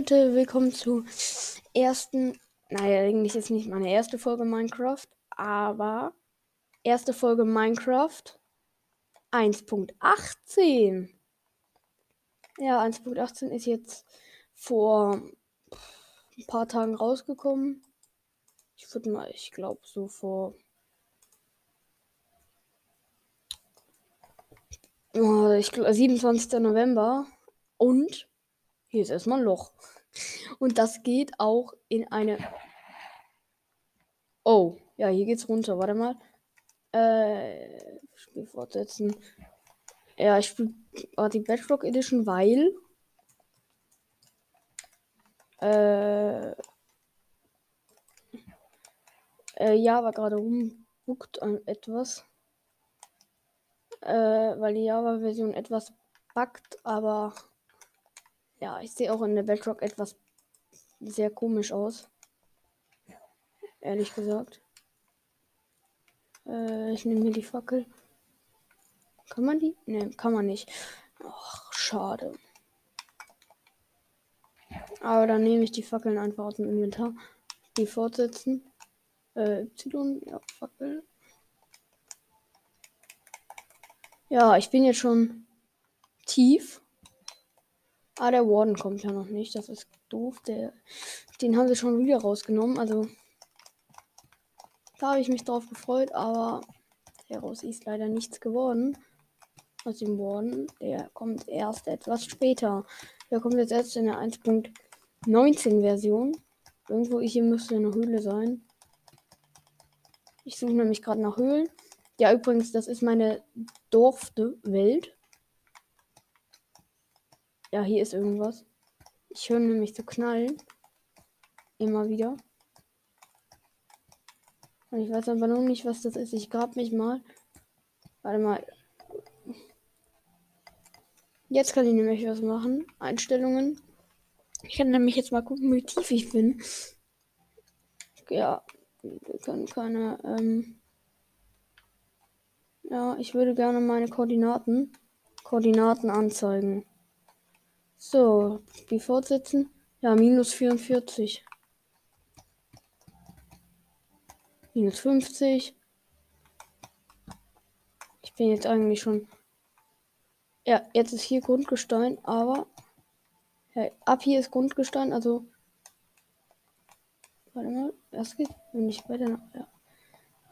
Leute, willkommen zur ersten, naja, eigentlich ist nicht meine erste Folge Minecraft, aber erste Folge Minecraft 1.18. Ja, 1.18 ist jetzt vor ein paar Tagen rausgekommen. Ich würde mal, ich glaube so vor oh, ich glaub, 27. November und hier ist erstmal ein Loch. Und das geht auch in eine. Oh, ja, hier geht's runter. Warte mal. Äh, Spiel fortsetzen. Ja, ich spiele die Bedrock Edition, weil. Äh, äh, Java gerade rumbuckt an etwas. Äh, weil die Java-Version etwas buggt, aber ja, ich sehe auch in der Bedrock etwas sehr komisch aus. Ehrlich gesagt. Äh, ich nehme mir die Fackel. Kann man die? Ne, kann man nicht. Ach, schade. Aber dann nehme ich die Fackeln einfach aus dem Inventar. Die fortsetzen. Äh, Y, ja, Fackel. Ja, ich bin jetzt schon tief. Ah, der Warden kommt ja noch nicht. Das ist doof. Der, den haben sie schon wieder rausgenommen. Also, da habe ich mich drauf gefreut, aber daraus ist leider nichts geworden. Aus dem Warden. Der kommt erst etwas später. Der kommt jetzt erst in der 1.19 Version. Irgendwo hier müsste eine Höhle sein. Ich suche nämlich gerade nach Höhlen. Ja, übrigens, das ist meine Dorfte Welt. Ja, hier ist irgendwas. Ich höre nämlich so knallen. Immer wieder. Und ich weiß aber noch nicht, was das ist. Ich grab mich mal. Warte mal. Jetzt kann ich nämlich was machen. Einstellungen. Ich kann nämlich jetzt mal gucken, wie tief ich bin. Ja, wir können keine. Ähm ja, ich würde gerne meine Koordinaten. Koordinaten anzeigen. So, die fortsetzen. Ja, minus 44. Minus 50. Ich bin jetzt eigentlich schon. Ja, jetzt ist hier Grundgestein, aber. Ja, ab hier ist Grundgestein, also. Warte mal, das geht, wenn ich weiter nach. Ja.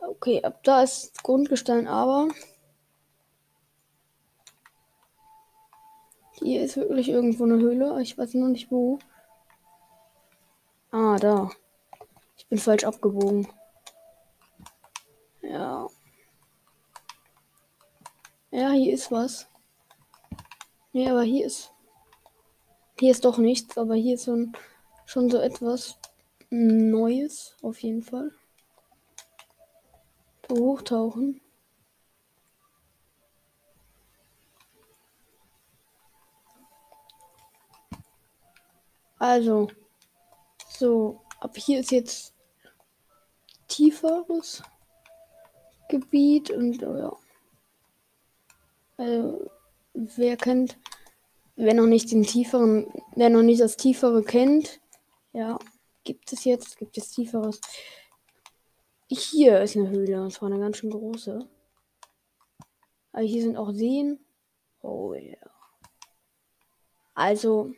Okay, ab da ist Grundgestein, aber. Hier ist wirklich irgendwo eine Höhle. Ich weiß noch nicht wo. Ah, da. Ich bin falsch abgebogen. Ja. Ja, hier ist was. Nee, aber hier ist. Hier ist doch nichts, aber hier ist so schon so etwas Neues, auf jeden Fall. So hochtauchen. Also, so, ab hier ist jetzt tieferes Gebiet und oh ja. Also, wer kennt, wer noch nicht den tieferen, wer noch nicht das tiefere kennt, ja, gibt es jetzt, gibt es tieferes. Hier ist eine Höhle, und zwar eine ganz schön große. Aber hier sind auch Seen. Oh ja. Yeah. Also,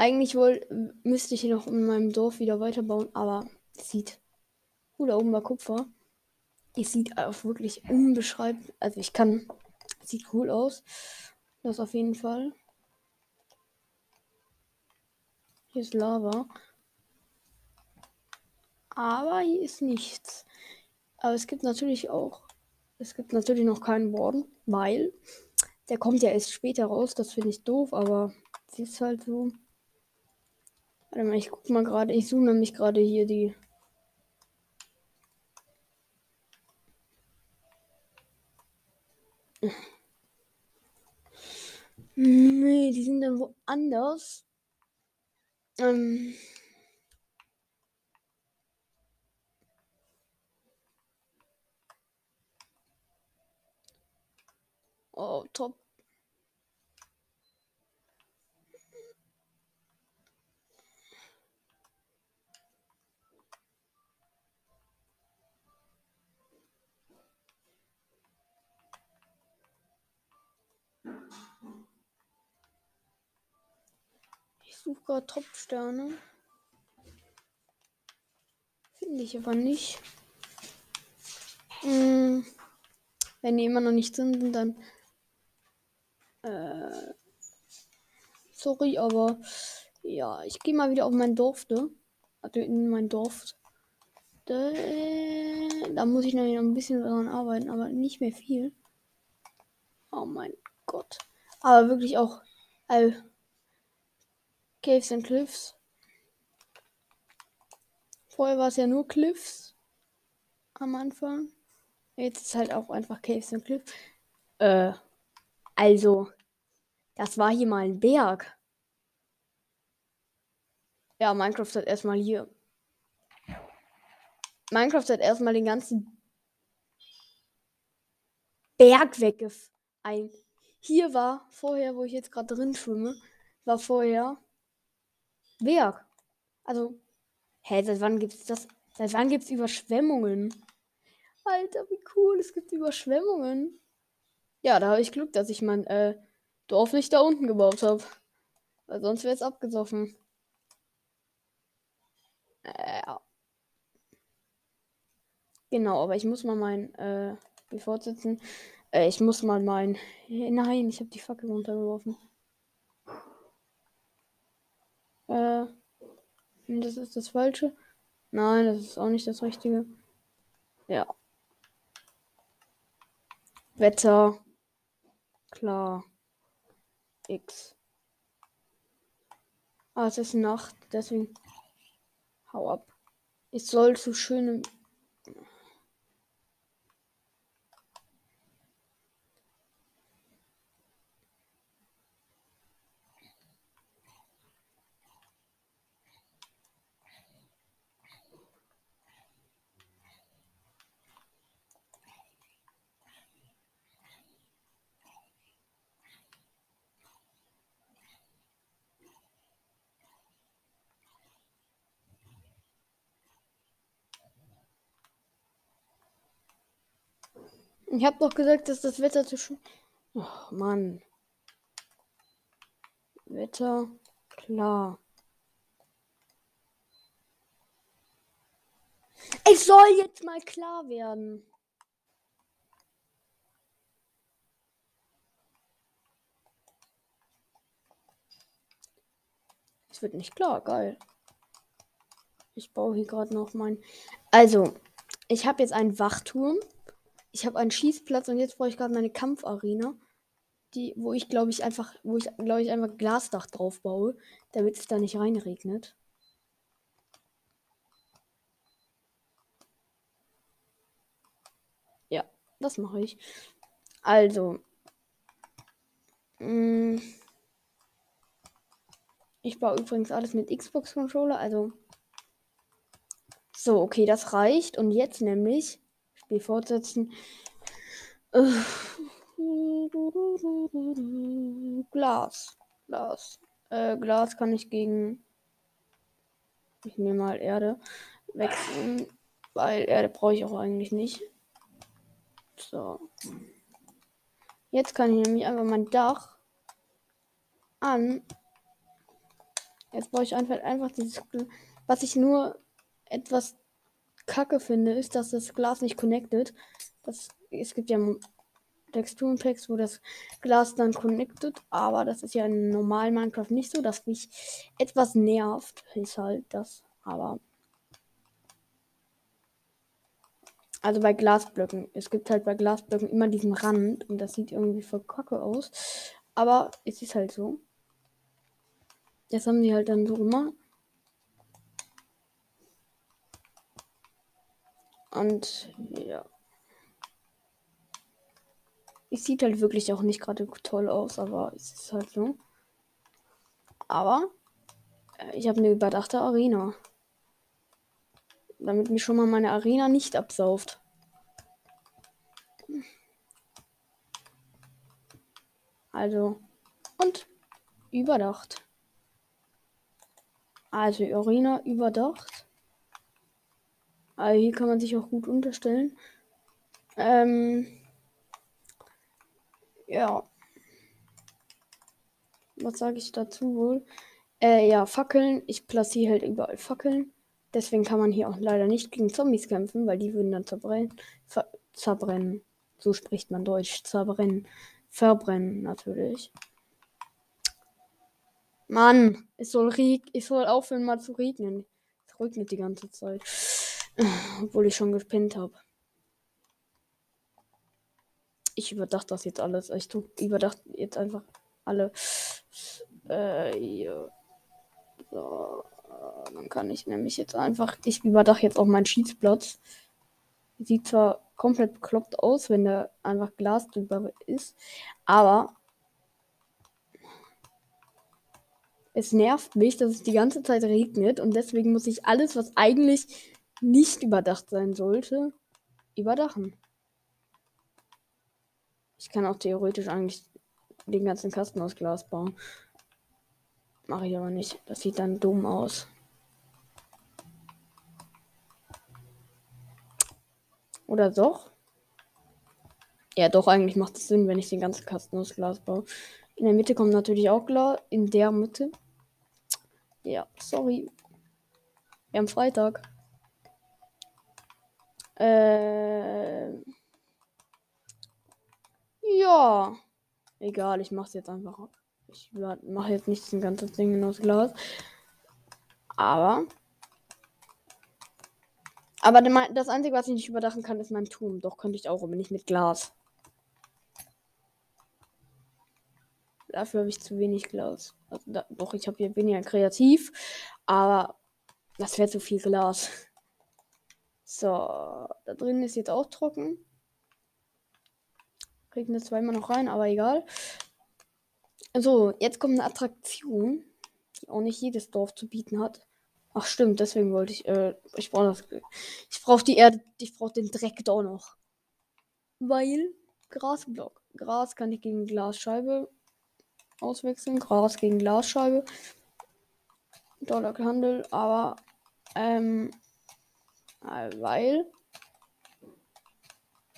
eigentlich wohl müsste ich hier noch in meinem Dorf wieder weiterbauen, aber es sieht. Oh, da oben war Kupfer. Es sieht auch wirklich unbeschreiblich. Also ich kann. Sieht cool aus. Das auf jeden Fall. Hier ist Lava. Aber hier ist nichts. Aber es gibt natürlich auch. Es gibt natürlich noch keinen Warden, weil der kommt ja erst später raus. Das finde ich doof, aber es ist halt so. Warte mal, ich guck mal gerade. Ich suche nämlich gerade hier die. Nee, die sind dann woanders. Ähm. Oh, top. Ich suche gerade Topfsterne. Finde ich aber nicht. Hm. Wenn die immer noch nicht sind, dann. Äh, sorry, aber ja, ich gehe mal wieder auf mein Dorf, ne? Also in mein Dorf. Da, da muss ich noch ein bisschen daran arbeiten, aber nicht mehr viel. Oh mein Gott. Aber wirklich auch all Caves and Cliffs. Vorher war es ja nur Cliffs am Anfang. Jetzt ist halt auch einfach Caves and Cliffs. Äh, also, das war hier mal ein Berg. Ja, Minecraft hat erstmal hier. Minecraft hat erstmal den ganzen Berg weggef. Hier war vorher, wo ich jetzt gerade drin schwimme, war vorher Berg. Also, hä, seit wann gibt's das? Seit wann gibt's Überschwemmungen? Alter, wie cool, es gibt Überschwemmungen. Ja, da habe ich Glück, dass ich mein äh, Dorf nicht da unten gebaut habe. Weil sonst wäre es abgesoffen. Äh, ja. Genau, aber ich muss mal mein äh, fortsetzen. Äh, ich muss mal mein. Nein, ich habe die Fackel runtergeworfen. Äh, das ist das Falsche. Nein, das ist auch nicht das Richtige. Ja. Wetter. Klar. X. Ah, es ist Nacht, deswegen. Hau ab. Ich soll zu schönem. Ich hab doch gesagt, dass das Wetter zu schön. Oh Mann. Wetter klar. Es soll jetzt mal klar werden. Es wird nicht klar, geil. Ich baue hier gerade noch mein. Also, ich habe jetzt einen Wachturm. Ich habe einen Schießplatz und jetzt brauche ich gerade meine Kampfarena. Die, wo ich glaube ich einfach, wo ich glaube ich einfach Glasdach drauf baue, damit es da nicht reinregnet. Ja, das mache ich. Also. Mh, mm, ich baue übrigens alles mit Xbox-Controller, also. So, okay, das reicht. Und jetzt nämlich Spiel fortsetzen. Glas. Glas. Äh, Glas kann ich gegen. Ich nehme mal Erde wechseln, weil Erde brauche ich auch eigentlich nicht. So. Jetzt kann ich nämlich einfach mein Dach an. Jetzt brauche ich einfach, einfach dieses, was ich nur etwas kacke finde, ist, dass das Glas nicht connected. Das, es gibt ja Texturenpacks, wo das Glas dann connected, aber das ist ja in normalen Minecraft nicht so, dass mich etwas nervt, ist halt das, aber also bei Glasblöcken, es gibt halt bei Glasblöcken immer diesen Rand und das sieht irgendwie voll kacke aus, aber es ist halt so. Das haben sie halt dann so gemacht. Und ja. Es sieht halt wirklich auch nicht gerade toll aus, aber es ist halt so. Aber äh, ich habe eine überdachte Arena. Damit mich schon mal meine Arena nicht absauft. Also, und überdacht. Also, Arena überdacht. Aber hier kann man sich auch gut unterstellen. Ähm, ja. was sage ich dazu wohl? Äh, ja, Fackeln. Ich platziere halt überall Fackeln. Deswegen kann man hier auch leider nicht gegen Zombies kämpfen, weil die würden dann zerbrennen. Ver zerbrennen. So spricht man Deutsch. Zerbrennen. Verbrennen natürlich. Mann, es soll, es soll aufhören mal zu regnen. Es regnet die ganze Zeit. Obwohl ich schon gepennt habe. Ich überdachte das jetzt alles. Ich überdachte jetzt einfach alle. Äh. So. Dann kann ich nämlich jetzt einfach. Ich überdache jetzt auch meinen Schießplatz. Sieht zwar komplett bekloppt aus, wenn da einfach Glas drüber ist. Aber es nervt mich, dass es die ganze Zeit regnet und deswegen muss ich alles, was eigentlich nicht überdacht sein sollte, überdachen. Ich kann auch theoretisch eigentlich den ganzen Kasten aus Glas bauen. Mache ich aber nicht. Das sieht dann dumm aus. Oder doch? Ja, doch, eigentlich macht es Sinn, wenn ich den ganzen Kasten aus Glas baue. In der Mitte kommt natürlich auch Glas. In der Mitte. Ja, sorry. Wir haben Freitag. Äh. Ja. Egal, ich mach's jetzt einfach. Ich mache jetzt nicht das ganze Ding aus Glas. Aber. Aber das Einzige, was ich nicht überdachen kann, ist mein Turm. Doch könnte ich auch, aber nicht mit Glas. Dafür habe ich zu wenig Glas. Also da, doch, ich habe hier weniger kreativ. Aber das wäre zu viel Glas. So, da drin ist jetzt auch trocken. Kriegen wir zweimal noch rein, aber egal. So, jetzt kommt eine Attraktion, die auch nicht jedes Dorf zu bieten hat. Ach stimmt, deswegen wollte ich, äh, ich brauche das, ich brauche die Erde, ich brauche den Dreck da noch. Weil Grasblock. Gras kann ich gegen Glasscheibe auswechseln. Gras gegen Glasscheibe. Dollar Handel, aber ähm, weil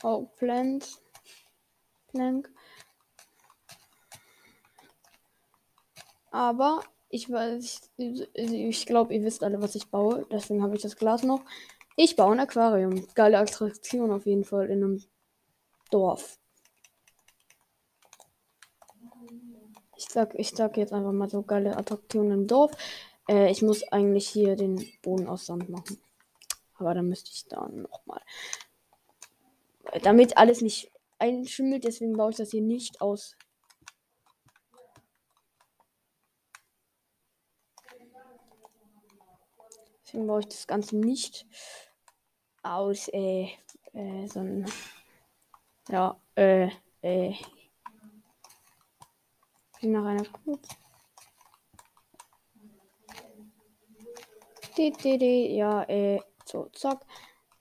oh, Plant Plank. Aber ich weiß, ich, ich glaube, ihr wisst alle, was ich baue. Deswegen habe ich das Glas noch. Ich baue ein Aquarium. Geile Attraktion auf jeden Fall in einem Dorf. Ich sag, ich sag jetzt einfach mal so geile Attraktionen im Dorf. Äh, ich muss eigentlich hier den Boden aus Sand machen. Aber dann müsste ich dann nochmal. Damit alles nicht einschimmelt, deswegen baue ich das hier nicht aus. Deswegen baue ich das Ganze nicht aus, äh, äh, sondern, ja, äh, äh, nach einer kurz. Ja, äh, so, zack,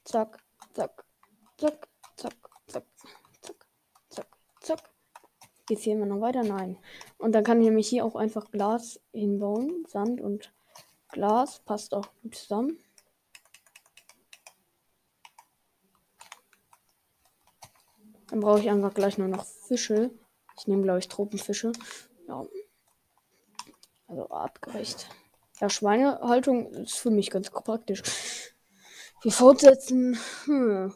zack, zack, zack, zack, zack, zack, zack, zack. Geht's hier immer noch weiter? Nein. Und dann kann ich nämlich hier auch einfach Glas hinbauen. Sand und Glas passt auch gut zusammen. Dann brauche ich einfach gleich nur noch Fische. Ich nehme, glaube ich, Tropenfische. Ja. Also artgerecht. Ja, Schweinehaltung ist für mich ganz praktisch. Wir fortsetzen. Hm.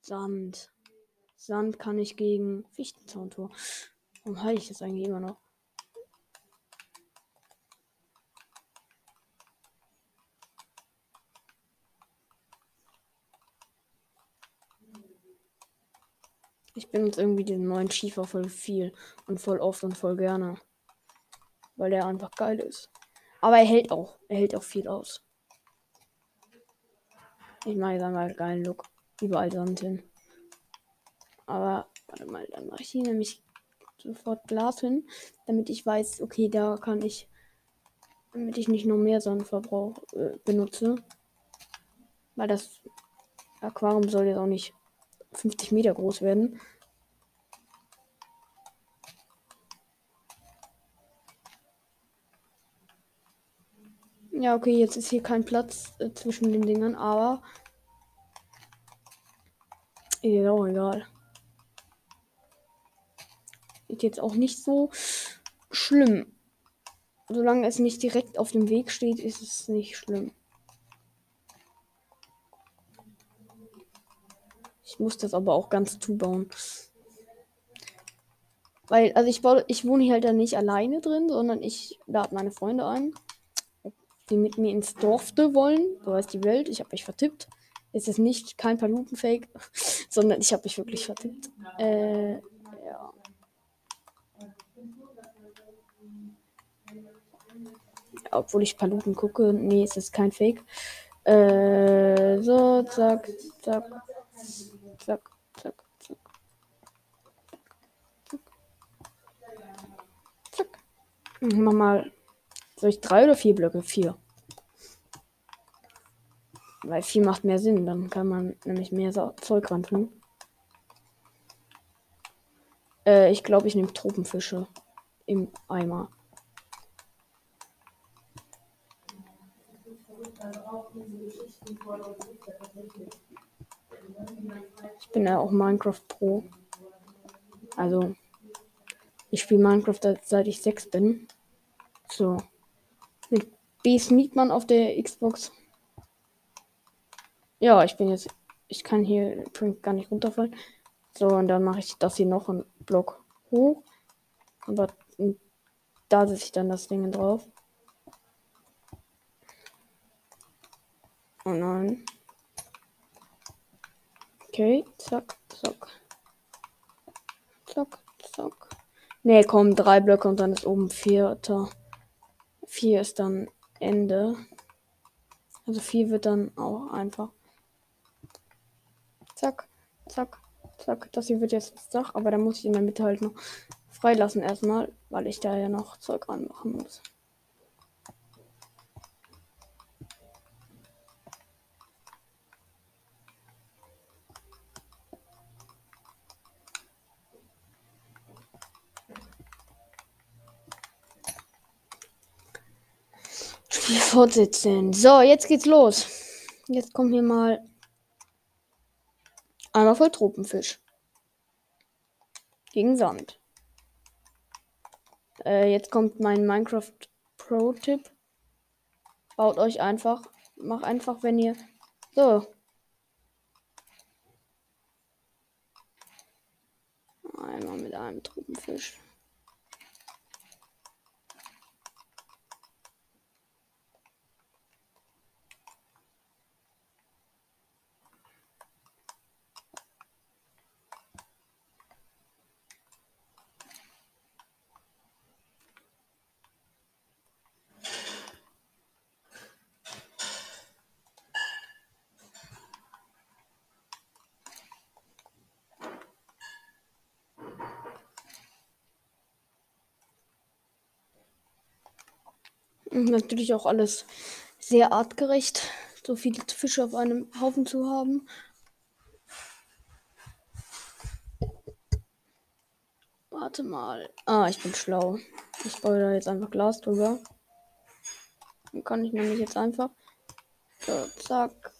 Sand. Sand kann ich gegen Fichtenzauntor. Warum halte ich das eigentlich immer noch? Ich benutze irgendwie den neuen Schiefer voll viel und voll oft und voll gerne. Weil der einfach geil ist. Aber er hält auch. Er hält auch viel aus. Ich mache jetzt einmal geilen Look. Überall Sand hin. Aber, warte mal, dann mache ich hier nämlich sofort Glas hin, damit ich weiß, okay, da kann ich, damit ich nicht noch mehr Sandverbrauch äh, benutze. Weil das Aquarium soll jetzt auch nicht 50 Meter groß werden. Ja, okay, jetzt ist hier kein Platz äh, zwischen den Dingern, aber. Ist auch egal. Ist jetzt auch nicht so schlimm. Solange es nicht direkt auf dem Weg steht, ist es nicht schlimm. Ich muss das aber auch ganz zubauen. Weil, also ich, baue, ich wohne hier halt dann nicht alleine drin, sondern ich lade meine Freunde ein, die mit mir ins Dorf wollen. So heißt die Welt. Ich habe mich vertippt. Es ist nicht kein Palutenfake, sondern ich habe mich wirklich vertippt. Äh, ja. Obwohl ich Paluten gucke. Nee, es ist kein Fake. Äh, so, zack, zack, zack, zack, zack. Zack. Mach mal. Soll ich drei oder vier Blöcke? Vier. Weil vier macht mehr Sinn. Dann kann man nämlich mehr Zeug ran tun. Äh, ich glaube, ich nehme Tropenfische im Eimer. Ich bin ja auch Minecraft Pro. Also, ich spiele Minecraft seit ich sechs bin. So. Mit Beast Meat Man auf der Xbox. Ja, ich bin jetzt. Ich kann hier gar nicht runterfallen. So, und dann mache ich das hier noch einen Block hoch. Aber da setze ich dann das Ding drauf. Oh nein. Okay, zack, zack. Zack, zack. Ne, kommen drei Blöcke und dann ist oben vierter. Vier ist dann Ende. Also vier wird dann auch einfach. Zack, zack, zack. Das hier wird jetzt Dach, aber da muss ich in der Mitte halt noch freilassen erstmal, weil ich da ja noch Zeug ranmachen muss. Spiel fortsetzen. So, jetzt geht's los. Jetzt kommt hier mal einmal voll Tropenfisch. Gegen Sand. Äh, jetzt kommt mein Minecraft Pro-Tipp. Baut euch einfach. Mach einfach, wenn ihr. So. Einmal mit einem Tropenfisch. Natürlich auch alles sehr artgerecht, so viele Fische auf einem Haufen zu haben. Warte mal. Ah, ich bin schlau. Ich baue da jetzt einfach Glas drüber. Dann kann ich nämlich jetzt einfach. So, zack.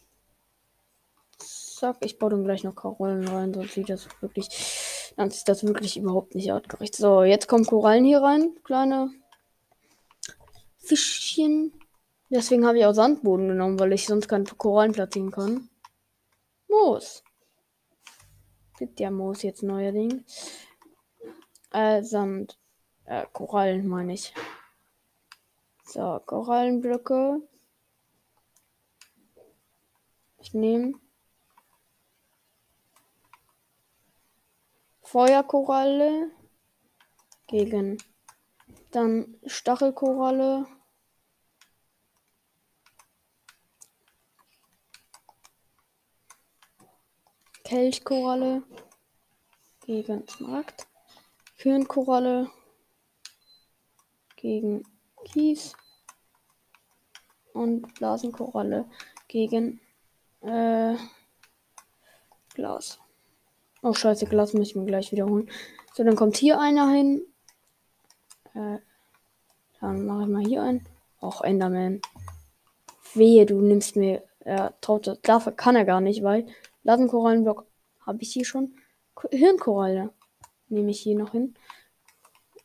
Zack. Ich baue dann gleich noch Korallen rein, sonst sieht das wirklich. Dann ist das wirklich überhaupt nicht artgerecht. So, jetzt kommen Korallen hier rein. Kleine Fischchen. Deswegen habe ich auch Sandboden genommen, weil ich sonst keine Korallen platzieren kann. Moos. Gibt ja Moos jetzt neuerdings. Äh, Sand. Äh, Korallen meine ich. So, Korallenblöcke. Ich nehme Feuerkoralle gegen dann Stachelkoralle Kelchkoralle gegen Smaragd, Hirnkoralle gegen Kies und Blasenkoralle gegen äh, Glas. Oh scheiße, Glas muss ich mir gleich wiederholen. So, dann kommt hier einer hin. Äh, dann mache ich mal hier ein. Auch Enderman. Wehe, du nimmst mir. Er traut das. Dafür kann er gar nicht, weil Blasenkorallenblock habe ich hier schon. Hirnkoralle nehme ich hier noch hin.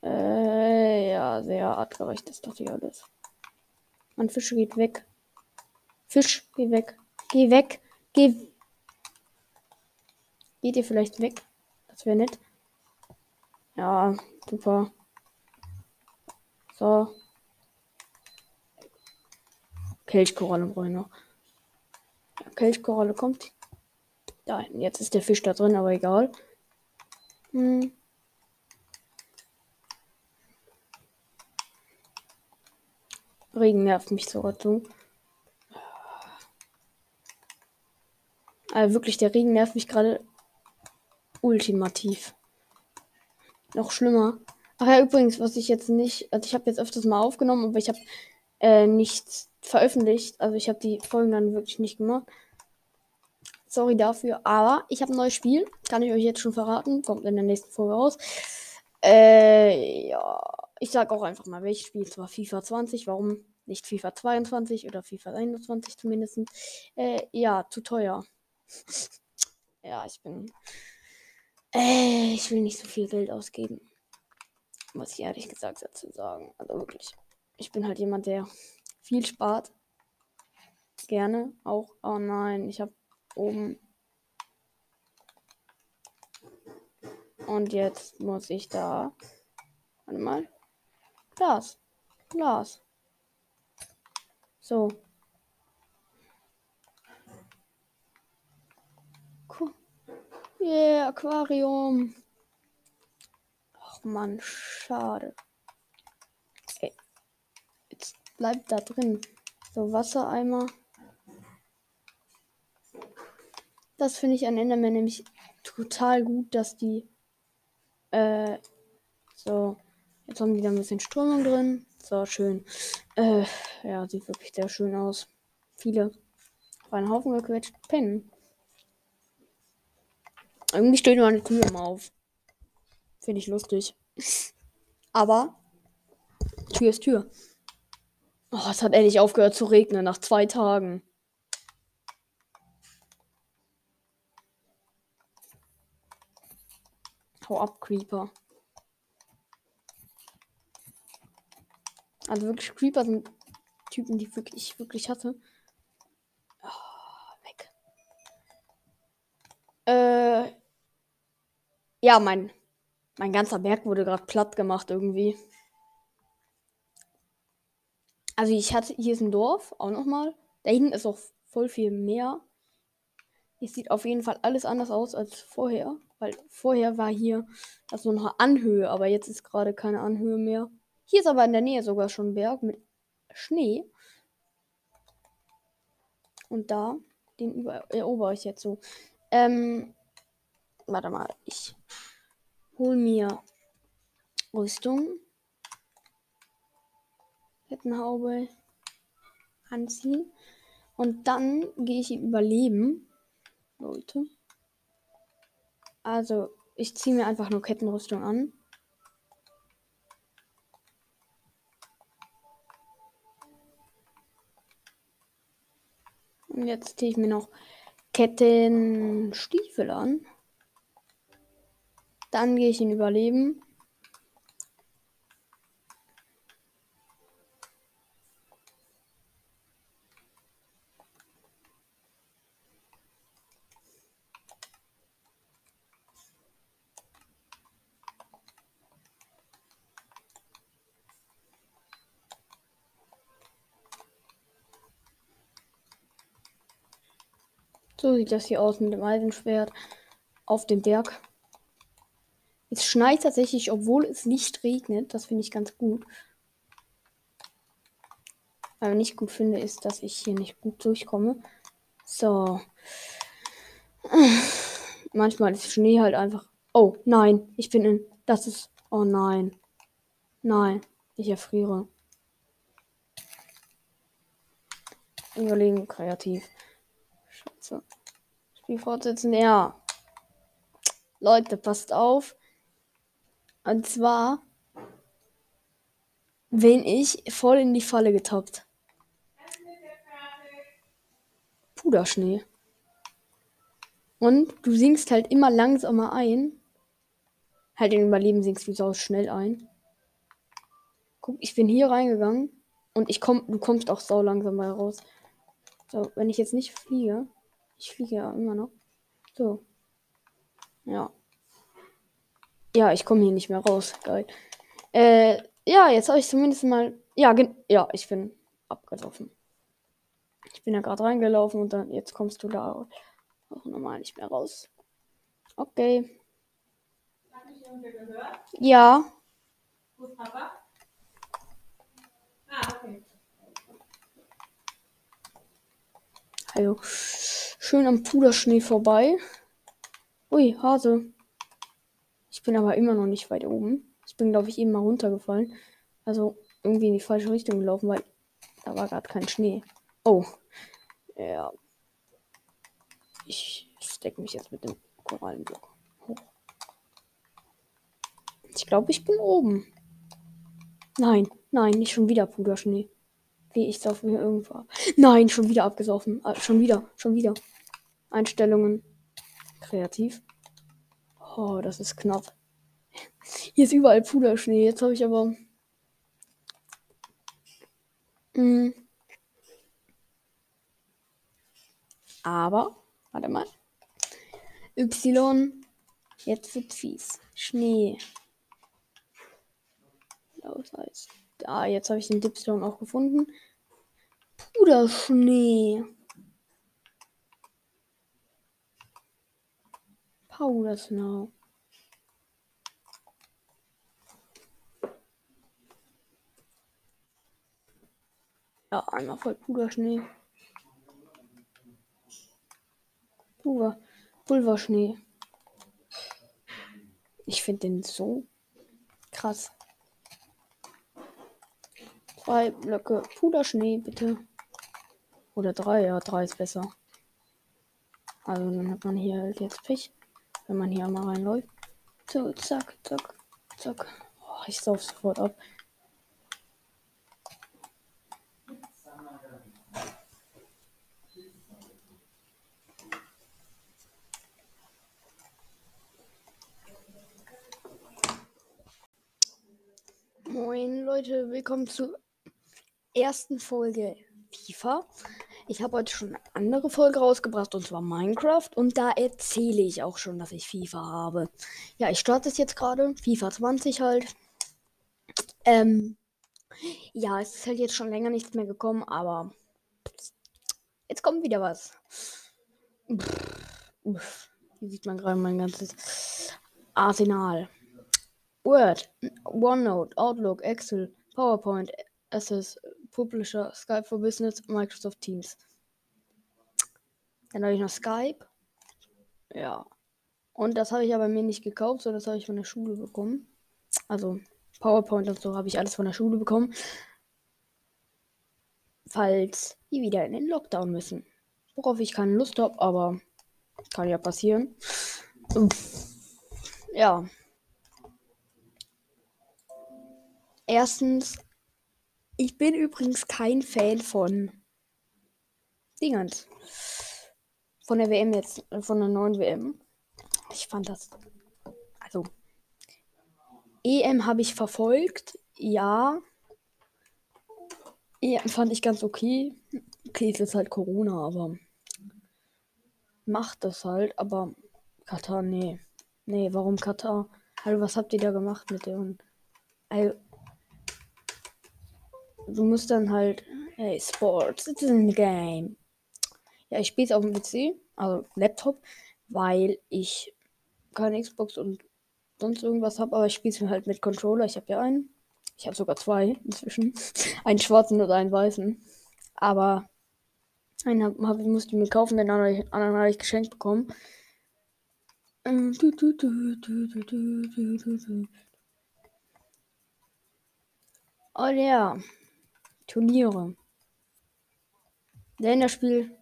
Äh, ja, sehr artgerecht ist doch hier alles. Mein Fisch geht weg. Fisch, geh weg. Geh weg. Geh. Geht ihr vielleicht weg? Das wäre nett. Ja, super. So. Kelchkoralle brauche ich noch. Kelchkoralle kommt. Da, jetzt ist der Fisch da drin, aber egal. Hm. Regen nervt mich sogar zu. Also wirklich, der Regen nervt mich gerade ultimativ. Noch schlimmer. Ach ja, übrigens, was ich jetzt nicht, also ich habe jetzt öfters mal aufgenommen, aber ich habe äh, nichts veröffentlicht. Also ich habe die Folgen dann wirklich nicht gemacht. Sorry dafür, aber ich habe ein neues Spiel. Kann ich euch jetzt schon verraten. Kommt in der nächsten Folge raus. Äh, ja. Ich sag auch einfach mal, welches Spiel. Zwar FIFA 20. Warum nicht FIFA 22 oder FIFA 21 zumindest? Äh, ja, zu teuer. ja, ich bin. Äh, ich will nicht so viel Geld ausgeben. Muss ich ehrlich gesagt dazu sagen. Also wirklich. Ich bin halt jemand, der viel spart. Gerne auch. Oh nein, ich habe oben. Und jetzt muss ich da. Warte mal. Glas. Glas. So. Cool. Yeah, Aquarium. Ach man, schade. Ey. Jetzt bleibt da drin. So, Wassereimer. Das finde ich an Enderman nämlich total gut, dass die. Äh, so. Jetzt haben die da ein bisschen Strömung drin. So, schön. Äh, ja, sieht wirklich sehr schön aus. Viele auf einen Haufen gequetscht. Pennen. Irgendwie steht nur eine Tür immer auf. Finde ich lustig. Aber Tür ist Tür. Oh, es hat endlich aufgehört zu regnen nach zwei Tagen. Hau ab, Creeper. Also wirklich, Creeper sind Typen, die ich wirklich hatte. Oh, weg. Äh. Ja, mein, mein ganzer Berg wurde gerade platt gemacht irgendwie. Also ich hatte, hier ist ein Dorf, auch nochmal. Da hinten ist auch voll viel Meer. Es sieht auf jeden Fall alles anders aus als vorher. Weil vorher war hier also noch Anhöhe, aber jetzt ist gerade keine Anhöhe mehr. Hier ist aber in der Nähe sogar schon ein Berg mit Schnee. Und da, den erober ich jetzt so. Ähm, warte mal, ich hol mir Rüstung. Kettenhaube anziehen. Und dann gehe ich in Überleben. Leute. Also, ich ziehe mir einfach nur Kettenrüstung an. Und jetzt ziehe ich mir noch Kettenstiefel an. Dann gehe ich in Überleben. So sieht das hier aus mit dem Eisenschwert auf dem Berg. Es schneit tatsächlich, obwohl es nicht regnet. Das finde ich ganz gut. Ich nicht gut finde, ist, dass ich hier nicht gut durchkomme. So. Manchmal ist Schnee halt einfach. Oh, nein, ich bin in. Das ist. Oh nein. Nein, ich erfriere. Überlegen kreativ. Scheiße. Spiel fortsetzen, ja. Leute, passt auf. Und zwar bin ich voll in die Falle getappt. Puderschnee. Und du sinkst halt immer langsamer ein. Halt in Überleben sinkst du so schnell ein. Guck, ich bin hier reingegangen und ich komm, du kommst auch sau langsam mal raus. So, wenn ich jetzt nicht fliege, ich fliege ja immer noch. So. Ja. Ja, ich komme hier nicht mehr raus. Geil. Äh, ja, jetzt habe ich zumindest mal. Ja, ja, ich bin abgelaufen. Ich bin ja gerade reingelaufen und dann jetzt kommst du da auch normal nicht mehr raus. Okay. Ja. Wo ist Papa? Ah, okay. Hallo. Schön am Puderschnee vorbei. Ui, Hase. Ich bin aber immer noch nicht weit oben. Ich bin, glaube ich, eben mal runtergefallen. Also irgendwie in die falsche Richtung gelaufen, weil da war gerade kein Schnee. Oh. Ja. Ich stecke mich jetzt mit dem Korallenblock hoch. Ich glaube, ich bin oben. Nein, nein, nicht schon wieder Puderschnee. Wie ich sauf mir irgendwo ab. Nein, schon wieder abgesoffen. Ah, schon wieder, schon wieder. Einstellungen. Kreativ. Oh, das ist knapp. Hier ist überall Puderschnee. Jetzt habe ich aber. Hm. Aber, warte mal. Y. Jetzt wird fies. Schnee. Das heißt. Ah, jetzt habe ich den Dipstone auch gefunden. Puderschnee. Powder Snow. Ja, einmal voll Puderschnee. Pulver, Pulverschnee. Ich finde den so krass. Zwei Blöcke Puderschnee, bitte. Oder drei, ja, drei ist besser. Also dann hat man hier halt jetzt Pech wenn man hier mal reinläuft. So, zack, zack, zack. Oh, ich sauf sofort ab. Moin Leute, willkommen zur ersten Folge FIFA. Ich habe heute schon eine andere Folge rausgebracht und zwar Minecraft und da erzähle ich auch schon, dass ich FIFA habe. Ja, ich starte es jetzt gerade, FIFA 20 halt. Ähm, ja, es ist halt jetzt schon länger nichts mehr gekommen, aber jetzt kommt wieder was. Hier sieht man gerade mein ganzes Arsenal. Word, OneNote, Outlook, Excel, PowerPoint, Access, Publisher, Skype for Business, Microsoft Teams. Dann habe ich noch Skype. Ja. Und das habe ich aber mir nicht gekauft, sondern das habe ich von der Schule bekommen. Also PowerPoint und so habe ich alles von der Schule bekommen. Falls die wieder in den Lockdown müssen. Worauf ich keine Lust habe, aber kann ja passieren. Ja. Erstens ich bin übrigens kein Fan von Dingens. Von der WM jetzt, äh, von der neuen WM. Ich fand das. Also. EM habe ich verfolgt. Ja. EM fand ich ganz okay. Okay, es ist halt Corona, aber. Macht das halt, aber. Katar, nee. Nee, warum Katar? Also, was habt ihr da gemacht mit dem? Also, du musst dann halt, hey, Sports, it's in the game. Ja, ich spiele es auf dem PC, also Laptop, weil ich keine Xbox und sonst irgendwas habe, aber ich spiele es halt mit Controller. Ich habe ja einen. Ich habe sogar zwei inzwischen. einen schwarzen und einen weißen. Aber einen hab, hab, musste ich mir kaufen, den anderen, anderen habe ich geschenkt bekommen. Oh ja. Turniere. Länderspiel.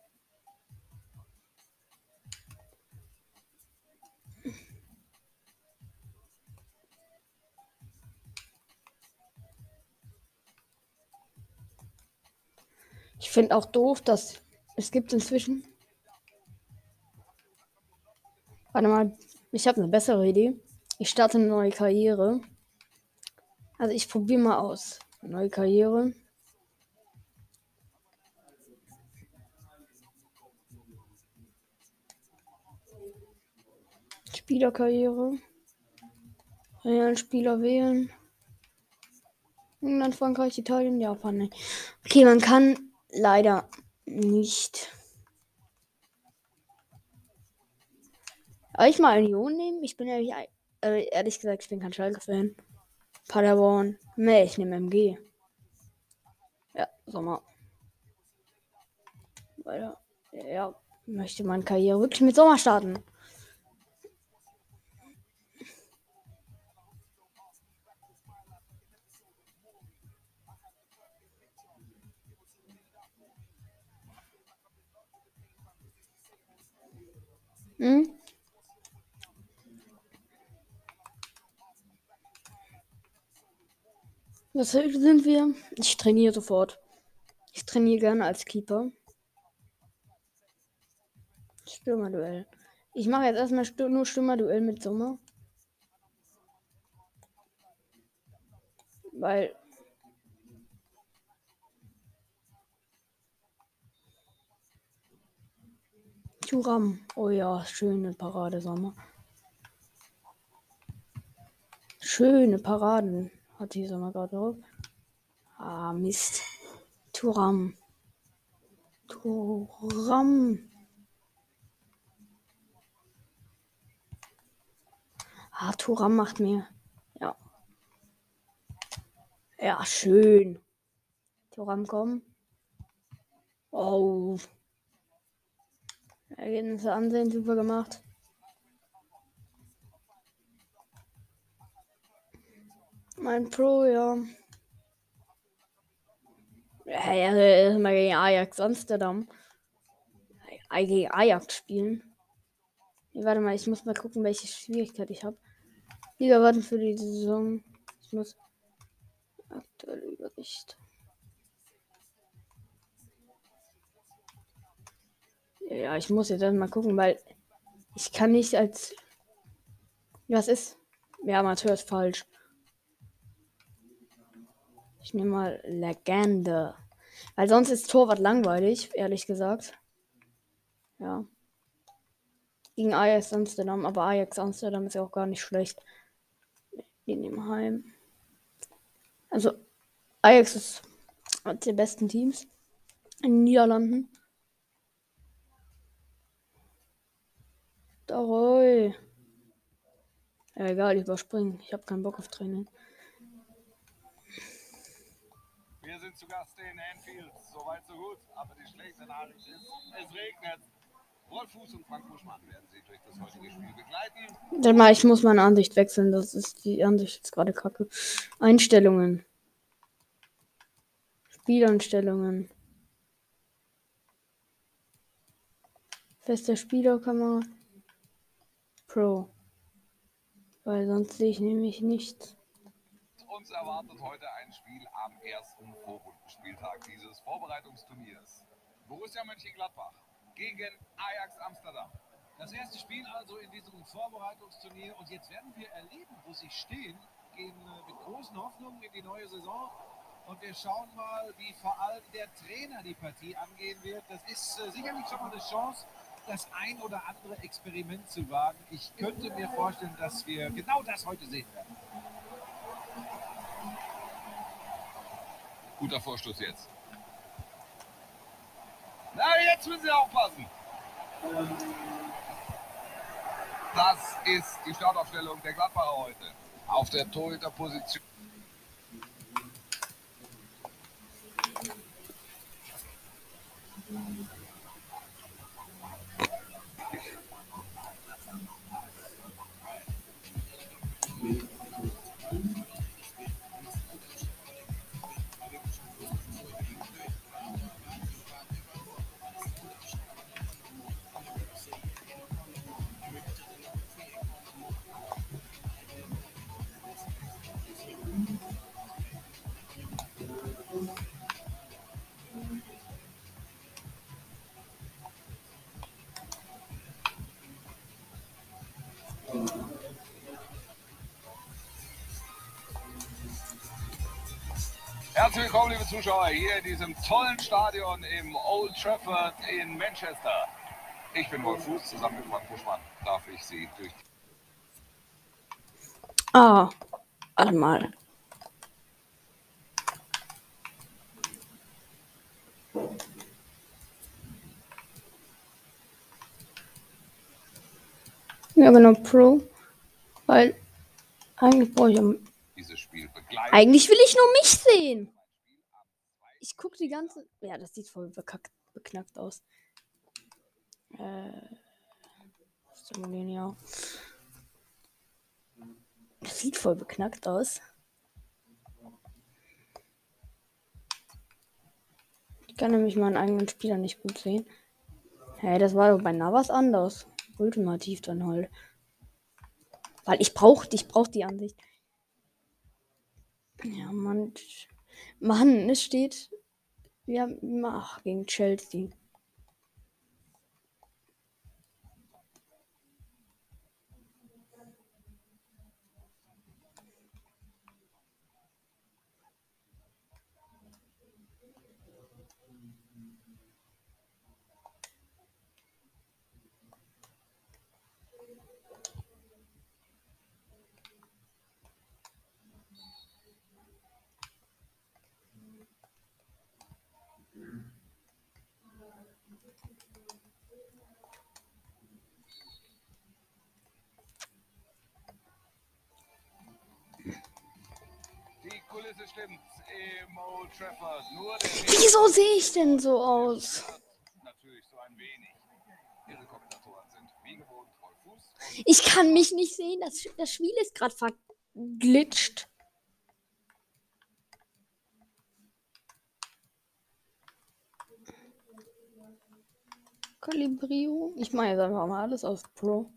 Ich finde auch doof, dass es gibt inzwischen. Warte mal, ich habe eine bessere Idee. Ich starte eine neue Karriere. Also ich probiere mal aus. Neue Karriere. Spielerkarriere. Realen Spieler wählen. England, Frankreich, Italien, Japan. Nee. Okay, man kann leider nicht. Soll ich mal Union nehmen? Ich bin ehrlich, äh, ehrlich gesagt, ich bin kein Schalke-Fan. Paderborn. Nee, ich nehme MG. Ja, Sommer. Weiter. Ja, möchte meine Karriere wirklich mit Sommer starten. Hm? Was sind wir? Ich trainiere sofort. Ich trainiere gerne als Keeper. Stürmerduell. Ich mache jetzt erstmal Stür nur Stürmerduell mit Sommer. Weil. Turam. Oh ja, schöne Parade, Sommer. Schöne Paraden hat die Sommer gerade drauf. Ah, Mist. Turam. Turam. Ah, Turam macht mir. Ja. Ja, schön. Turam, komm. Oh. Ergebnisse ansehen, super gemacht. Mein Pro, ja. Ja, ja, mal gegen Ajax Amsterdam. Gegen Ajax spielen. Warte mal, ich muss mal gucken, welche Schwierigkeit ich habe. Liga warten für die Saison. Ich muss. Aktuelle Übersicht. Ja, ich muss jetzt mal gucken, weil ich kann nicht als. Was ist? Ja, Amateur ist falsch. Ich nehme mal Legende. Weil sonst ist Torwart langweilig, ehrlich gesagt. Ja. Gegen Ajax Amsterdam, aber Ajax Amsterdam ist ja auch gar nicht schlecht. Die nehmen heim. Also, Ajax ist eines der besten Teams in den Niederlanden. Ja, egal, ich überspringen. Ich habe keinen Bock auf Training. Wir sind zu Gast in Anfield. Soweit, so gut. Aber die schlechte Nachricht ist, es regnet. Wolf Fuß und Frank Buschmann werden Sie durch das heutige Spiel begleiten. Dann mal, ich muss meine Ansicht wechseln. Das ist die Ansicht jetzt gerade kacke. Einstellungen. Spieleinstellungen. Fester Spielerkammer. Pro. Weil sonst sehe ich nämlich nichts. Uns erwartet heute ein Spiel am ersten Vorrundenspieltag dieses Vorbereitungsturniers. Borussia Mönchengladbach gegen Ajax Amsterdam. Das erste Spiel also in diesem Vorbereitungsturnier und jetzt werden wir erleben, wo sie stehen, gehen äh, mit großen Hoffnungen in die neue Saison und wir schauen mal, wie vor allem der Trainer die Partie angehen wird. Das ist äh, sicherlich schon mal eine Chance, das ein oder andere Experiment zu wagen. Ich könnte mir vorstellen, dass wir genau das heute sehen werden. Guter Vorstoß jetzt. Na, jetzt müssen Sie aufpassen. Das ist die Startaufstellung der Gladbacher heute. Auf der Torhüterposition. Thank Herzlich willkommen, liebe Zuschauer, hier in diesem tollen Stadion im Old Trafford in Manchester. Ich bin Wolf Fuß, zusammen mit Frank Buschmann darf ich Sie durch Ah, warte mal. Ja, genau, Pro. Weil eigentlich brauche ich am dieses Spiel begleiten. Eigentlich will ich nur mich sehen. Ich gucke die ganze. Ja, das sieht voll bekackt, beknackt aus. Äh. Simulieren, ja. Das sieht voll beknackt aus. Ich kann nämlich meinen eigenen Spieler nicht gut sehen. Hey, das war doch bei Navas anders. Ultimativ dann halt. Weil ich brauch, ich brauch die Ansicht. Ja, Mann. Mann, es steht. Wir haben ach, gegen Chelsea. Die Kulisse stimmt im Old Trafford. Nur der Wieso sehe ich denn so aus? Ich kann mich nicht sehen. Das, das Spiel ist gerade verglitscht. Kalibrierung. Ich mache jetzt einfach mal alles auf Pro.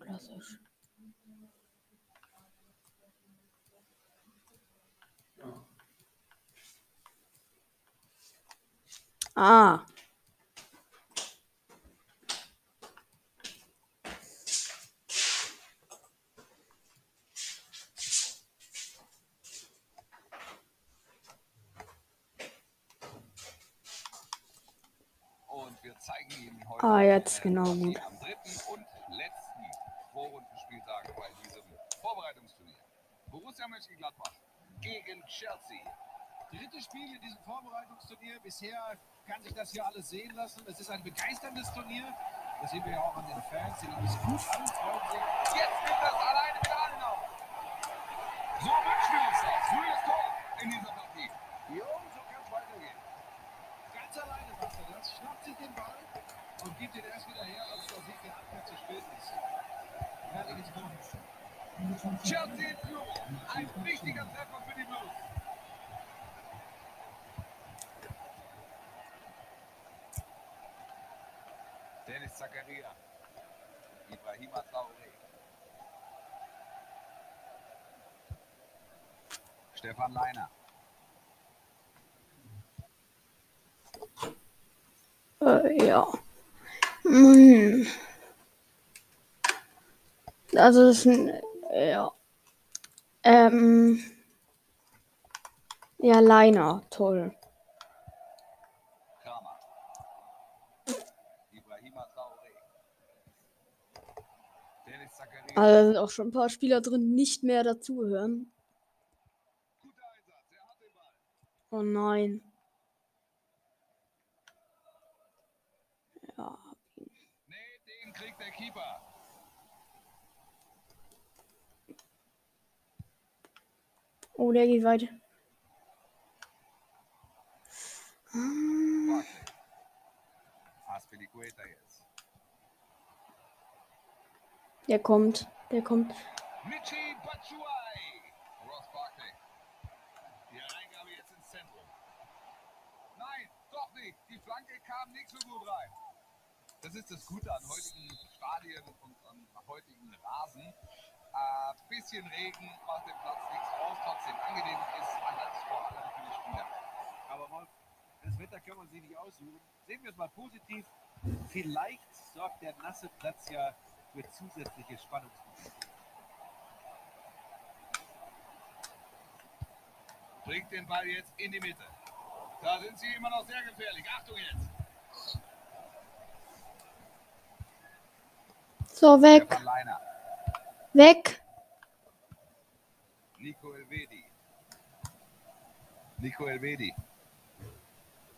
Klassisch. Ah. und wir zeigen Ihnen heute Ah, jetzt eine genau gut. am dritten und letzten Vorrundenspieltag bei diesem Vorbereitungsturnier. Borussia Mönchengladbach gegen Chelsea. Drittes Spiel in diesem Vorbereitungsturnier. Bisher kann sich das hier alles sehen lassen. Es ist ein begeisterndes Turnier. Das sehen wir ja auch an den Fans, die uns gut an, freuen sich. Jetzt nimmt das alleine mit allen auf. So wünschen wir uns das. Frühes Tor in dieser Partie. Jo, so kann es weitergehen. Ganz alleine macht er das, schnappt sich den Ball und gibt ihn erst wieder her, als er sich der Abwehr zu spät ist. Herrliches Tor. Chelsea in Führung. Ein wichtiger Treffer für die Blues. Dennis Zakaria. Ibrahima Traoré. Stefan Leiner. Äh, ja. Hm. Also das ist ein, ja. Ähm. Ja, Leiner, toll. Kramer. Ibrahima Traoré. Also da sind auch schon ein paar Spieler drin, nicht mehr dazugehören. Oh nein. Ja. Nee, den kriegt der Keeper. Oh, der geht weiter. Barkley. Aspilicueta jetzt. Der kommt. Der kommt. Michi Batshuayi. Ross Barkley. Die Reingabe jetzt ins Zentrum. Nein, doch nicht. Die Flanke kam nicht so gut rein. Das ist das Gute an heutigen Stadien und an heutigen Rasen. Äh, bisschen Regen macht dem Platz nichts aus, trotzdem angenehm ist alles vor allem für die Spieler. Aber Wolf, das Wetter kann man sich nicht aussuchen. Sehen wir es mal positiv. Vielleicht sorgt der nasse Platz ja für zusätzliche Spannungsmomente. Bringt den Ball jetzt in die Mitte. Da sind sie immer noch sehr gefährlich. Achtung jetzt. So, weg. Weg. Nico Elvedi. Nico Elvedi.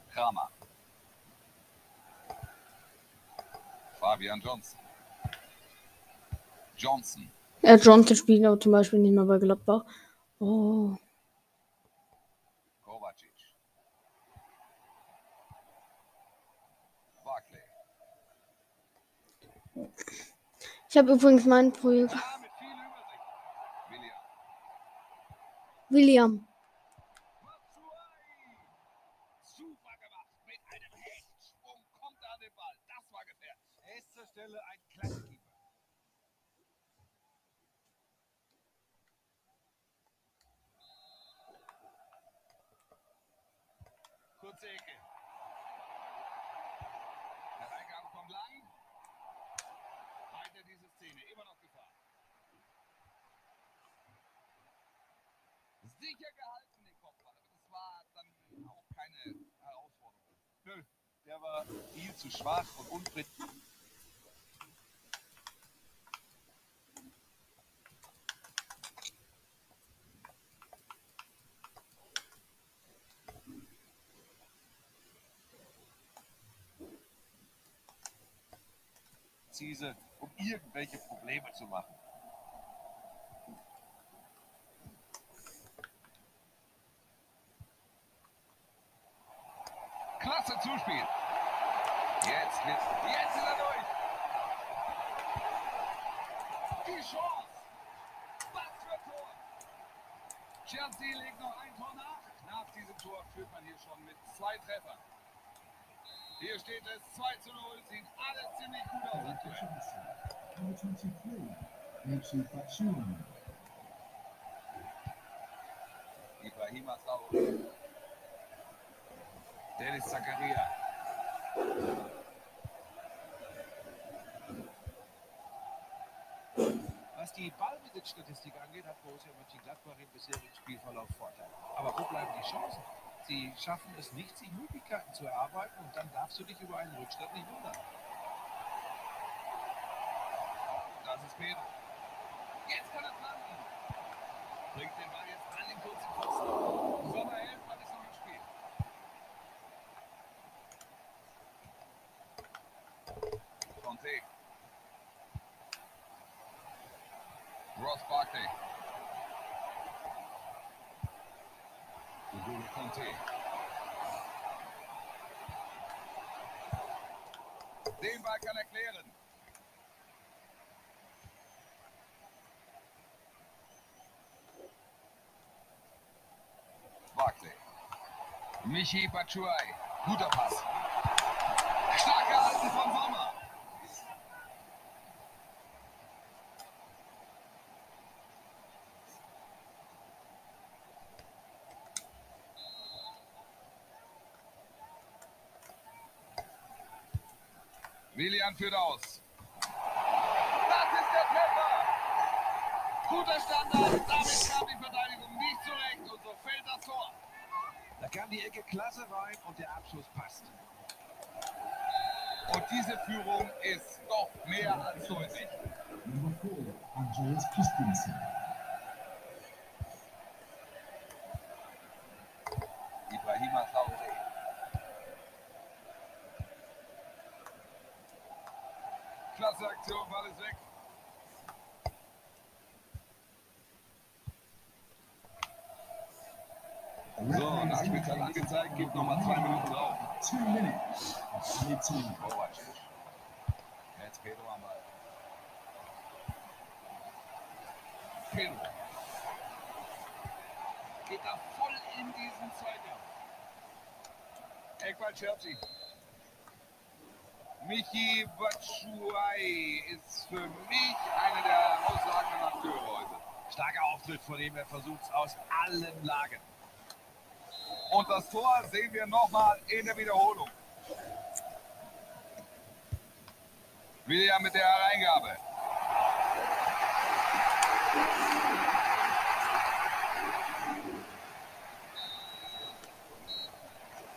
Kramer. Fabian Johnson. Johnson. Äh, Johnson spielt aber zum Beispiel nicht mehr bei Gladbach. Oh. Kovacic. Barclay. Ich habe übrigens mein Projekt. William. William. Batshuayi. Super gemacht. Mit einem Hechtsprung kommt er an den Ball. Das war gefährlich. Erster Stelle ein klasse Keeper. Ecke. Der Reingabe kommt lang. Weiter diese Szene. Immer noch Gefahr. Sicher gehalten den Kopfball. Aber das war dann auch keine Herausforderung. Nö, der war viel zu schwach und unpräzise. Um irgendwelche Probleme zu machen. Klasse Zuspiel. Jetzt, wird, jetzt ist er durch. Die Chance. Was für Tor. Chelsea legt noch ein Tor nach. Nach diesem Tor führt man hier schon mit zwei Treffern. Hier steht es 2 zu 0. Sieht alles ziemlich gut aus aktuell. Number 23, Michy Batshuayi. Ibrahima Traoré. Dennis Zakaria. Was die Ballbesitzstatistik angeht, hat Borussia Mönchengladbach im bisherigen Spielverlauf Vorteil. Aber wo bleiben die Chancen? Sie schaffen es nicht, sich Möglichkeiten zu erarbeiten und dann darfst du dich über einen Rückstand nicht wundern. Das ist Pedro. Jetzt kann er landen. Bringt den kurzen Pfosten. Sommerheld, man ist noch im Spiel. Conte. Ross Barkley. N'Golo Conte. Den Ball kann er klären. Michi Batshuayi. Guter Pass. Stark gehalten von Willian führt aus. Das ist der Treffer. Guter Standard. Damit kam die Verteidigung nicht zurecht und so fällt das Tor. Da kam die Ecke klasse rein und der Abschluss passt. Und diese Führung ist doch mehr als deutlich. Number 4, Andreas Christensen. Ibrahima Traoré. Klasse Aktion, Ball ist weg. So, Nachspielzeit angezeigt, gibt nochmal zwei Minuten drauf. Two minutes play time. Kovacic. Jetzt Pedro am Ball. Pedro. Geht da voll in diesen Zweikampf. Eckball Chelsea. Michi Batshuayi ist für mich einer der ausragenden Akteure heute. Starker Auftritt von ihm, er versucht es aus allen Lagen. Und das Tor sehen wir nochmal in der Wiederholung. William mit der Hereingabe.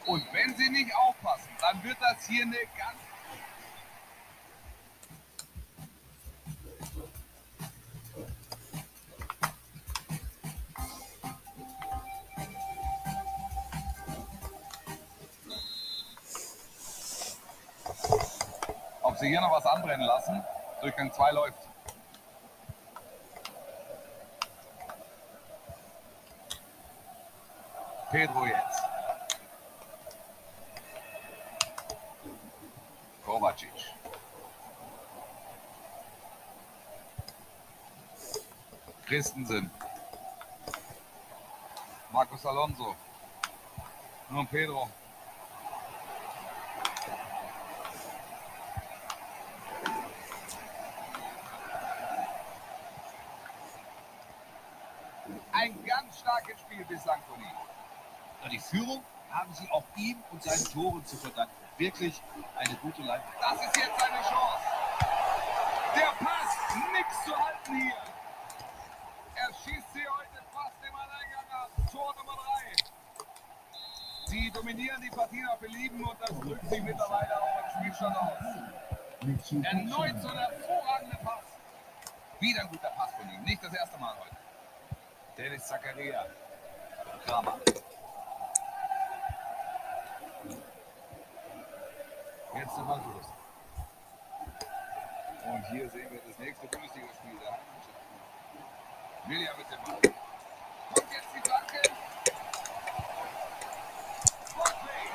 Und wenn Sie nicht aufpassen, dann wird das hier eine ganz sie hier noch was anbrennen lassen, Durchgang 2 läuft. Pedro jetzt. Kovacic. Christensen. Marcos Alonso. Nun Pedro. Ein ganz starkes Spiel bislang von ihm. Die Führung haben sie auch ihm und seinen Toren zu verdanken. Wirklich eine gute Leistung. Das ist jetzt seine Chance. Der Pass, nix zu halten hier. Er schießt sie heute fast im Alleingang ab. Tor Nummer 3. Sie dominieren die Partie nach Belieben und das drückt sich mittlerweile auch im Spielstand aus. Erneut so ein hervorragender Pass. Wieder ein guter Pass von ihm. Nicht das erste Mal heute. Dennis Zakaria. Kramer. Jetzt der Ballverlust. Und hier sehen wir das nächste Bundesligaspiel der Heimmannschaft. William mit dem Ball. Kommt jetzt die. Sportplay.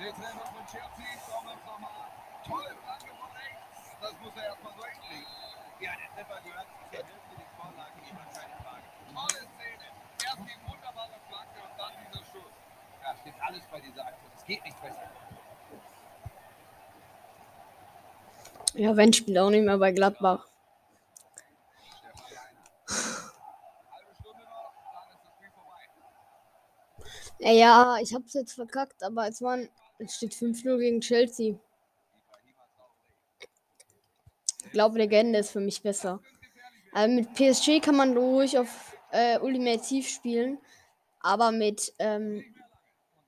Der Trainer von Chelsea, nochmal an. Tolle Flanke von rechts. Das muss er erstmal so hinkriegen. Ja, der Treffer gehört zur Hälfte des Vorlagen, immer keine Frage. Tolle Szene. Erst die wunderbare Flanke und dann dieser Schuss. Ja, stimmt alles bei dieser Aktion. Es geht nicht besser. Ja, wenn spielt auch nicht mehr bei Gladbach. Ja, ich hab's jetzt verkackt, aber es waren. Es steht 5-0 gegen Chelsea. Ich glaube, Legende ist für mich besser. Also mit PSG kann man ruhig auf äh, Ultimativ spielen, aber mit ähm,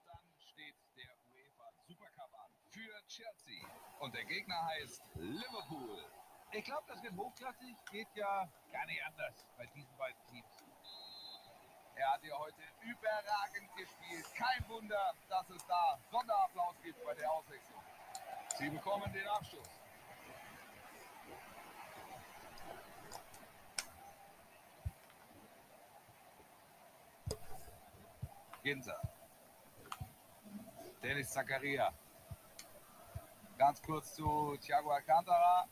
Und dann steht der UEFA Supercup an für Chelsea. Und der Gegner heißt Liverpool. Ich glaube, das wird hochklassig. Geht ja gar nicht anders bei diesen beiden Teams. Er hat ja heute überragend gespielt. Kein Wunder, dass es da Sonderapplaus gibt bei der Auswechslung. Sie bekommen den Abschluss. Ginter. Dennis Zakaria. Ganz kurz zu Thiago Alcantara.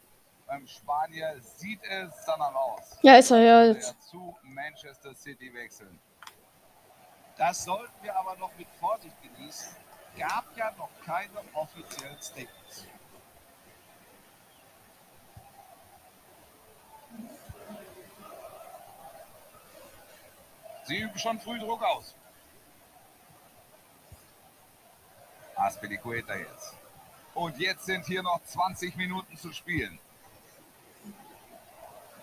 Beim Spanier sieht es danach aus. ja, ist er ja jetzt. Zu Manchester City wechseln. Das sollten wir aber noch mit Vorsicht genießen. Gab ja noch keine offiziellen Statements. Sie üben schon früh Druck aus. Aspilicueta jetzt. Und jetzt sind hier noch 20 Minuten zu spielen.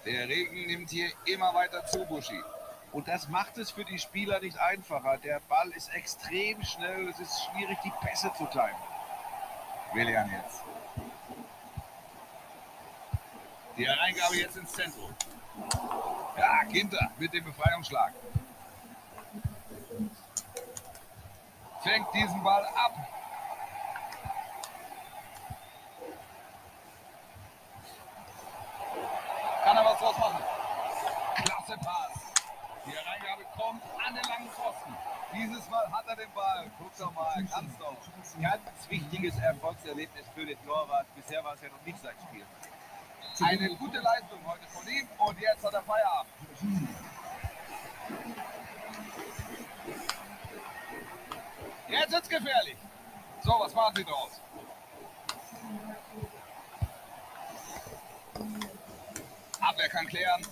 Der Regen nimmt hier immer weiter zu, Buschi. Und das macht es für die Spieler nicht einfacher. Der Ball ist extrem schnell. Es ist schwierig, die Pässe zu timen. Willian jetzt. Die Hereingabe jetzt ins Zentrum. Ja, Ginter mit dem Befreiungsschlag. Fängt diesen Ball ab. Kann er was draus machen? Klasse Pass. Die Hereingabe kommt an den langen Pfosten. Dieses Mal hat er den Ball. Guck doch mal, kannst doch. Ganz wichtiges Erfolgserlebnis für den Torwart. Bisher war es ja noch nicht sein Spiel. Eine gute Leistung heute von ihm und jetzt hat er Feierabend. Jetzt wird's gefährlich. So, was machen Sie draus? Abwehr kann klären.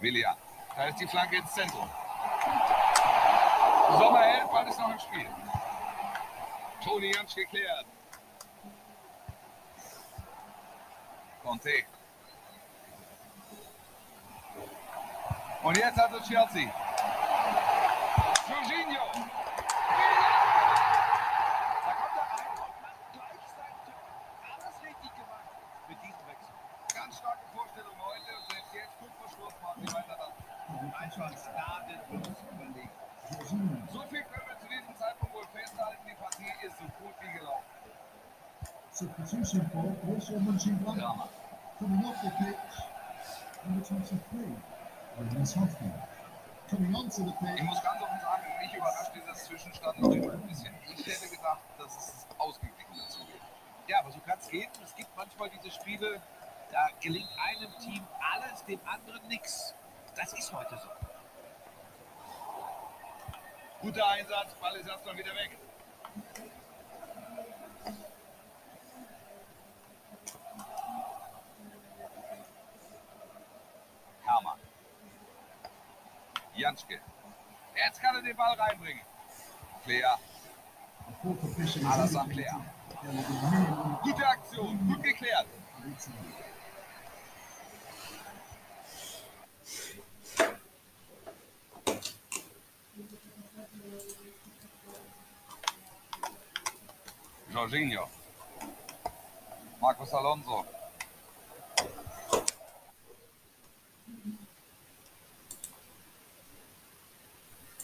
Willian. Da ist die Flanke ins Zentrum. Sommer hält, Ball ist noch im Spiel. Jansch geklärt. Conte. Und jetzt hat es Chelsea. Jorginho. Da kommt er rein und macht gleich sein Tor. Alles richtig gemacht mit diesem Wechsel. Ganz starke Vorstellung heute. Und selbst jetzt kurz vor Schluss machen wir weiter dann. Einfach gnadenlos überlegen. Jorginho. So viel können wir zu diesem Zeitpunkt wohl festhalten. Die Partie ist so gut wie gelaufen. Substitution for Borussia Mönchengladbach. Drama. Coming off the pitch, number 23, Jonas Hoffmann. Coming onto the Ich muss ganz offen sagen, mich überrascht dieser Zwischenstand ein bisschen. Ich hätte gedacht, dass es ausgeglichener zugeht. Ja, aber so kann es gehen. Es gibt manchmal diese Spiele, da gelingt einem Team alles, dem anderen nichts. Das ist heute so. Guter Einsatz, Ball ist erstmal wieder weg. Hermann. Janschke. Jetzt kann er den Ball reinbringen. Will be minimum Gute Aktion, gut geklärt. Jorginho. Marcos Alonso.